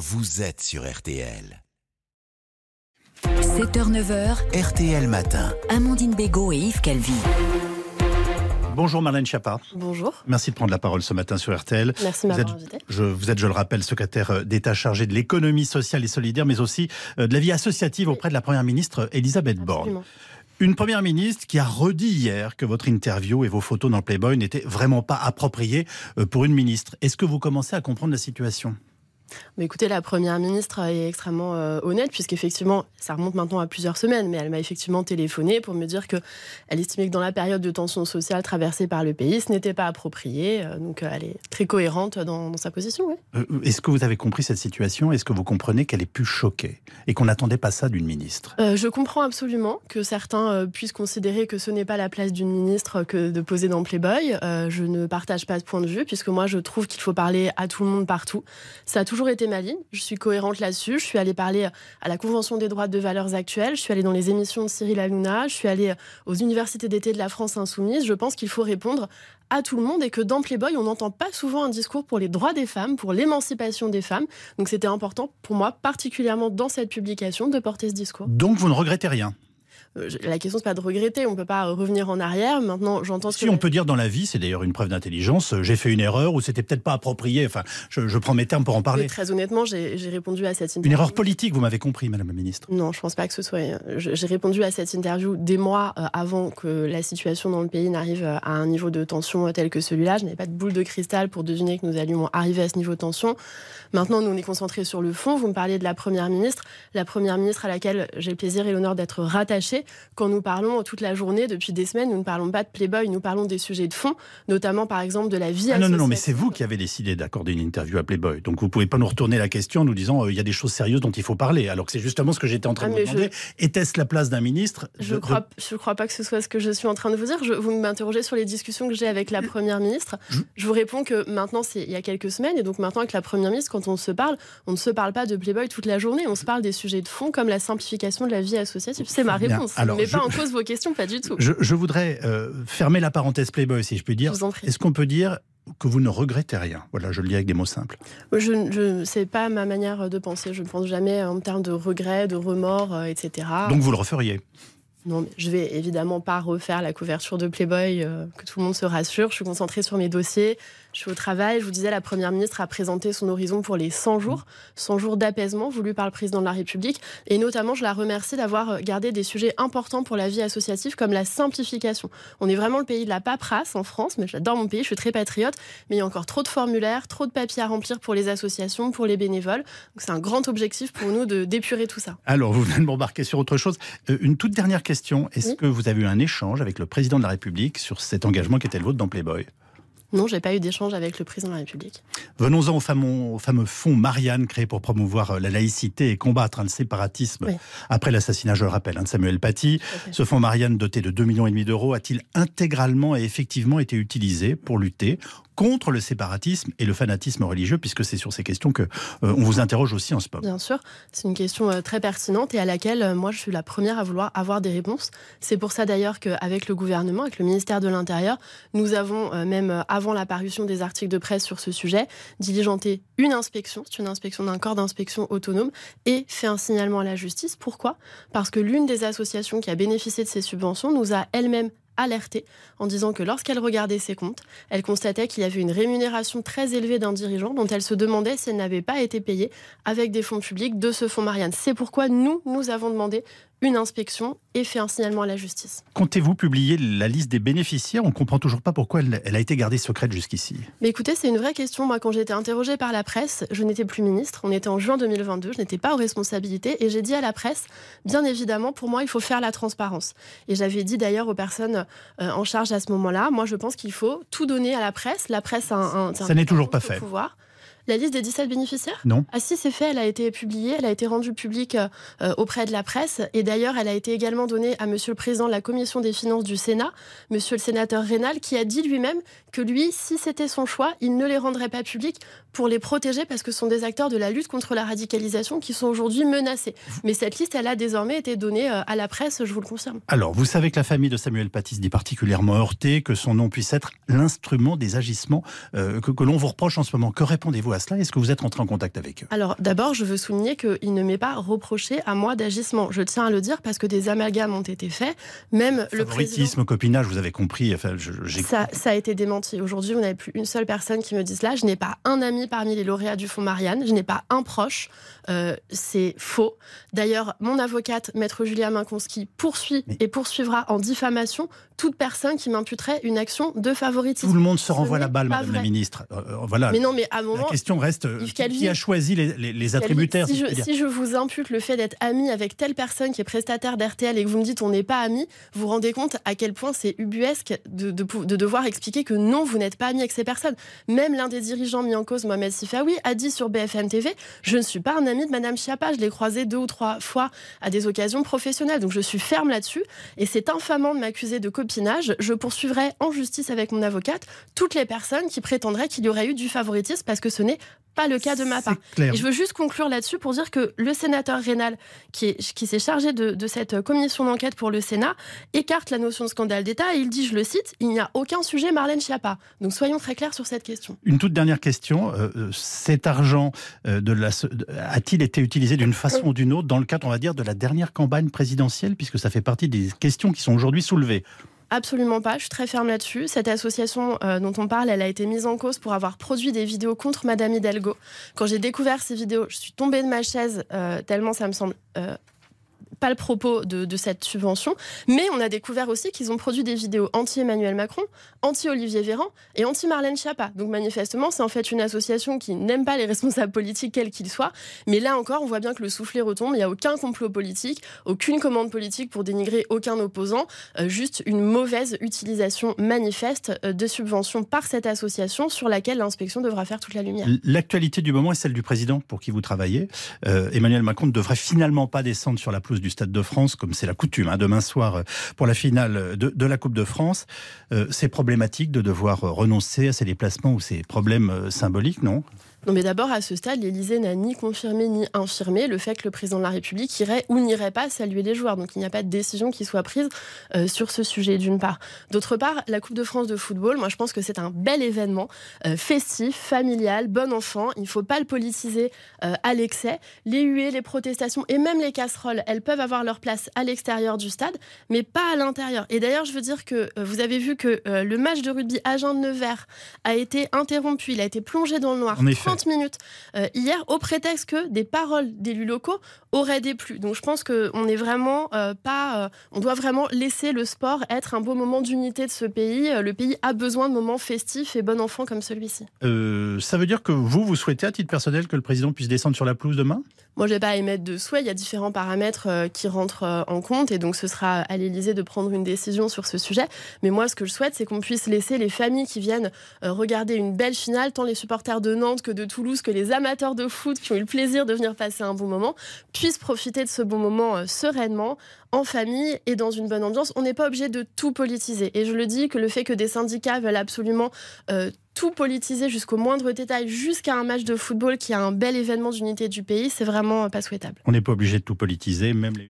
vous êtes sur RTL. 7h-9h, RTL Matin. Amandine Bégaud et Yves Calvi. Bonjour Marlène Schiappa. Bonjour. Merci de prendre la parole ce matin sur RTL. Merci de vous m'avoir êtes, invité. je, vous êtes, je le rappelle, secrétaire d'État chargé de l'économie sociale et solidaire, mais aussi euh, de la vie associative auprès de la Première ministre Elisabeth Borne. Une Première ministre qui a redit hier que votre interview et vos photos dans Playboy n'étaient vraiment pas appropriées euh, pour une ministre. Est-ce que vous commencez à comprendre la situation? Mais écoutez, la première ministre est extrêmement euh, honnête, puisqu'effectivement, ça remonte maintenant à plusieurs semaines, mais elle m'a effectivement téléphoné pour me dire que elle estimait que dans la période de tension sociale traversée par le pays, ce n'était pas approprié. Euh, donc, euh, elle est très cohérente dans, dans sa position. oui. Euh, Est-ce que vous avez compris cette situation? Est-ce que vous comprenez qu'elle est plus choquée et qu'on n'attendait pas ça d'une ministre? Je comprends absolument que certains puissent considérer que ce n'est pas la place d'une ministre que de poser dans Playboy. Je ne partage pas ce point de vue, puisque moi, je trouve qu'il faut parler à tout le monde partout. Ça a toujours été ma ligne. Je suis cohérente là-dessus. Je suis allée parler à la Convention des droits de valeurs actuelles. Je suis allée dans les émissions de Cyril Hanouna. Je suis allée aux universités d'été de la France insoumise. Je pense qu'il faut répondre à tout le monde et que dans Playboy, on n'entend pas souvent un discours pour les droits des femmes, pour l'émancipation des femmes. Donc c'était important pour moi, particulièrement dans cette publication, de porter ce discours. Donc vous ne regrettez rien? Euh, La question, c'est pas de regretter, on peut pas euh, revenir en arrière. Maintenant, j'entends ce Si que on peut dire dans la vie, c'est d'ailleurs une preuve d'intelligence, euh, j'ai fait une erreur ou c'était peut-être pas approprié. Enfin, je, je prends mes termes pour en Mais parler. très honnêtement, j'ai répondu à cette Une interview. erreur politique, vous m'avez compris, Madame la Ministre. Non, je pense pas que ce soit. euh, J'ai répondu à cette interview des mois euh, avant que la situation dans le pays n'arrive euh, à un niveau de tension euh, tel que celui-là. Je n'avais pas de boule de cristal pour deviner que nous allions arriver à ce niveau de tension. Maintenant, nous on est concentrés sur le fond. Vous me parliez de la première ministre, la première ministre à laquelle j'ai le plaisir et l'honneur d'être rattachée. Quand nous parlons toute la journée, depuis des semaines, nous ne parlons pas de Playboy, nous parlons des sujets de fond, notamment par exemple de la vie Ah non, non, non, mais c'est vous qui avez décidé d'accorder une interview à Playboy. Donc vous pouvez pas nous retourner la question en nous disant euh, il y a des choses sérieuses dont il faut parler. Alors que c'est justement ce que j'étais en train Ah, de vous mais je- demander. Était-ce la place d'un ministre? Je de- ne crois, je crois pas que ce soit ce que je suis en train de vous dire. Je, vous m'interrogez sur les discussions que j'ai avec la Première ministre. Je- Je vous réponds que maintenant, c'est il y a quelques semaines, et donc maintenant avec la Première ministre, quand on se parle, on ne se parle pas de Playboy toute la journée, on se parle des sujets de fond comme la simplification de la vie associative. C'est ma Bien. Réponse. Alors, je je- pas en cause vos questions, pas du tout. Je, je voudrais euh, fermer la parenthèse Playboy, si je puis dire. Je. Est-ce qu'on peut dire que vous ne regrettez rien? Voilà, je le dis avec des mots simples. Je, je c'est pas ma manière de penser. Je ne pense jamais en termes de regrets, de remords, euh, etc. Donc vous le referiez? Non, mais je vais évidemment pas refaire la couverture de Playboy, euh, que tout le monde se rassure. Je suis concentrée sur mes dossiers, je suis au travail. Je vous disais, la Première ministre a présenté son horizon pour les 100 jours, 100 jours d'apaisement voulus par le président de la République. Et notamment, je la remercie d'avoir gardé des sujets importants pour la vie associative, comme la simplification. On est vraiment le pays de la paperasse en France, mais j'adore mon pays, je suis très patriote, mais il y a encore trop de formulaires, trop de papiers à remplir pour les associations, pour les bénévoles. Donc c'est un grand objectif pour nous de d'épurer tout ça. Alors, vous venez de m'embarquer sur autre chose. Euh, une toute dernière question. Est-ce Oui. que vous avez eu un échange avec le président de la République sur cet engagement qui était le vôtre dans Playboy? Non, j'ai pas eu d'échange avec le président de la République. Venons-en au fameux, au fameux fonds Marianne créé pour promouvoir euh, la laïcité et combattre hein, le séparatisme Oui. après l'assassinat, je le rappelle, hein, de Samuel Paty. Ce fonds Marianne, doté de 2,5 millions et demi d'euros, a-t-il intégralement et effectivement été utilisé pour lutter contre le séparatisme et le fanatisme religieux, puisque c'est sur ces questions que euh, on vous interroge aussi en ce moment. Bien sûr, c'est une question euh, très pertinente et à laquelle euh, moi je suis la première à vouloir avoir des réponses. C'est pour ça d'ailleurs qu'avec le gouvernement, avec le ministère de l'Intérieur, nous avons même avant la parution des articles de presse sur ce sujet, diligenté une inspection, c'est une inspection d'un corps d'inspection autonome et fait un signalement à la justice. Pourquoi? Parce que l'une des associations qui a bénéficié de ces subventions nous a elle-même alerté en disant que lorsqu'elle regardait ses comptes, elle constatait qu'il y avait une rémunération très élevée d'un dirigeant dont elle se demandait si elle n'avait pas été payée avec des fonds publics de ce fonds Marianne. C'est pourquoi nous, nous avons demandé une inspection et fait un signalement à la justice. Comptez-vous publier la liste des bénéficiaires? On ne comprend toujours pas pourquoi elle, elle a été gardée secrète jusqu'ici. Mais écoutez, c'est une vraie question. Moi, quand j'ai été interrogée par la presse, je n'étais plus ministre. On était en juin 2022. Je n'étais pas aux responsabilités. Et j'ai dit à la presse, bien évidemment, pour moi, il faut faire la transparence. Et j'avais dit d'ailleurs aux personnes euh, en charge à ce moment-là, moi, je pense qu'il faut tout donner à la presse. La presse a un. un- Ça n'est toujours pas fait. Pouvoir. La liste des 17 bénéficiaires Non Ah si, c'est fait, elle a été publiée, elle a été rendue publique euh, auprès de la presse et d'ailleurs elle a été également donnée à Monsieur le Président de la Commission des Finances du Sénat, Monsieur le Sénateur Rénal, qui a dit lui-même que lui, si c'était son choix, il ne les rendrait pas publics pour les protéger parce que ce sont des acteurs de la lutte contre la radicalisation qui sont aujourd'hui menacés. Mais cette liste, elle a désormais été donnée euh, à la presse, je vous le confirme. Alors, vous savez que la famille de Samuel Paty se dit particulièrement heurtée, que son nom puisse être l'instrument des agissements euh, que, que l'on vous reproche en ce moment. Que répondez-vous à cela Est-ce que vous êtes entré en contact avec eux? Alors d'abord, je veux souligner qu'il ne m'est pas reproché à moi d'agissement. Je tiens à le dire parce que des amalgames ont été faits. Même le président... copinage, vous avez compris. Enfin, ça, ça, a été démenti. Aujourd'hui, vous n'avez plus une seule personne qui me dise cela. Je n'ai pas un ami parmi les lauréats du Fonds Marianne. Je n'ai pas un proche. Euh, c'est faux. D'ailleurs, mon avocate, maître Julia Minkonski, poursuit et poursuivra en diffamation toute personne qui m'imputerait une action de favoritisme. Tout le monde se renvoie la balle, Madame la Ministre. Euh, euh, voilà. Mais non, mais à un moment, la question reste qui, a choisi les, attributaires si, je, vous impute le fait d'être ami avec telle personne qui est prestataire d'RTL et que vous me dites on n'est pas ami, vous vous rendez compte à quel point c'est ubuesque de, de, devoir expliquer que non, vous n'êtes pas ami avec ces personnes. Même l'un des dirigeants mis en cause, Mohamed Sifawi, a dit sur BFM TV je ne suis pas un ami de Madame Chiappa. Je l'ai croisé deux ou trois fois à des occasions professionnelles. Donc je suis ferme là-dessus. Et c'est infamant de m'accuser de Je poursuivrai en justice avec mon avocate toutes les personnes qui prétendraient qu'il y aurait eu du favoritisme parce que ce n'est pas le cas de ma part. Et je veux juste conclure là-dessus pour dire que le sénateur Rénal, qui, qui s'est chargé de, de, cette commission d'enquête pour le Sénat, écarte la notion de scandale d'État et il dit, je le cite, il n'y a aucun sujet Marlène Schiappa. Donc soyons très clairs sur cette question. Une toute dernière question. Euh, euh, cet argent euh, de la, a-t-il été utilisé d'une façon ou d'une autre dans le cadre, on va dire, de la dernière campagne présidentielle, puisque ça fait partie des questions qui sont aujourd'hui soulevées? Absolument pas, je suis très ferme là-dessus. Cette association euh, dont on parle, elle a été mise en cause pour avoir produit des vidéos contre Madame Hidalgo. Quand j'ai découvert ces vidéos, je suis tombée de ma chaise euh, tellement ça me semble euh, pas le propos de, cette subvention, mais on a découvert aussi qu'ils ont produit des vidéos anti-Emmanuel Macron, anti-Olivier Véran et anti-Marlène Schiappa. Donc manifestement, c'est en fait une association qui n'aime pas les responsables politiques, quels qu'ils soient. Mais là encore, on voit bien que le soufflet retombe. Il n'y a aucun complot politique, aucune commande politique pour dénigrer aucun opposant, euh, juste une mauvaise utilisation manifeste euh, de subventions par cette association sur laquelle l'inspection devra faire toute la lumière. L'actualité du moment est celle du président pour qui vous travaillez. Euh, Emmanuel Macron ne devrait finalement pas descendre sur la pelouse du Stade de France, comme c'est la coutume, hein, demain soir euh, pour la finale de, la Coupe de France. Euh, c'est problématique de devoir renoncer à ces déplacements ou ces problèmes euh, symboliques, non? Non, mais d'abord, à ce stade, l'Élysée n'a ni confirmé ni infirmé le fait que le président de la République irait ou n'irait pas saluer les joueurs. Donc, il n'y a pas de décision qui soit prise euh, sur ce sujet, d'une part. D'autre part, la Coupe de France de football, moi, je pense que c'est un bel événement, euh, festif, familial, bon enfant. Il ne faut pas le politiser euh, à l'excès. Les huées, les protestations et même les casseroles, elles peuvent avoir leur place à l'extérieur du stade, mais pas à l'intérieur. Et d'ailleurs, je veux dire que vous avez vu que le match de rugby Agen-Nevers a été interrompu, il a été plongé dans le noir. 30 minutes euh, hier au prétexte que des paroles d'élus locaux auraient déplu. Donc je pense qu'on est vraiment euh, pas, euh, on doit vraiment laisser le sport être un beau moment d'unité de ce pays. Le pays a besoin de moments festifs et bon enfant comme celui-ci. ça veut dire que vous, vous souhaitez à titre personnel que le président puisse descendre sur la pelouse demain? Moi, je vais pas émettre de souhait. Il y a différents paramètres qui rentrent en compte et donc ce sera à l'Élysée de prendre une décision sur ce sujet. Mais moi, ce que je souhaite, c'est qu'on puisse laisser les familles qui viennent regarder une belle finale, tant les supporters de Nantes que Toulouse, que les amateurs de foot qui ont eu le plaisir de venir passer un bon moment puissent profiter de ce bon moment euh, sereinement, en famille et dans une bonne ambiance. On n'est pas obligé de tout politiser. Et je le dis que le fait que des syndicats veulent absolument euh, tout politiser jusqu'au moindre détail, jusqu'à un match de football qui a un bel événement d'unité du pays, c'est vraiment pas souhaitable. On n'est pas obligé de tout politiser, même les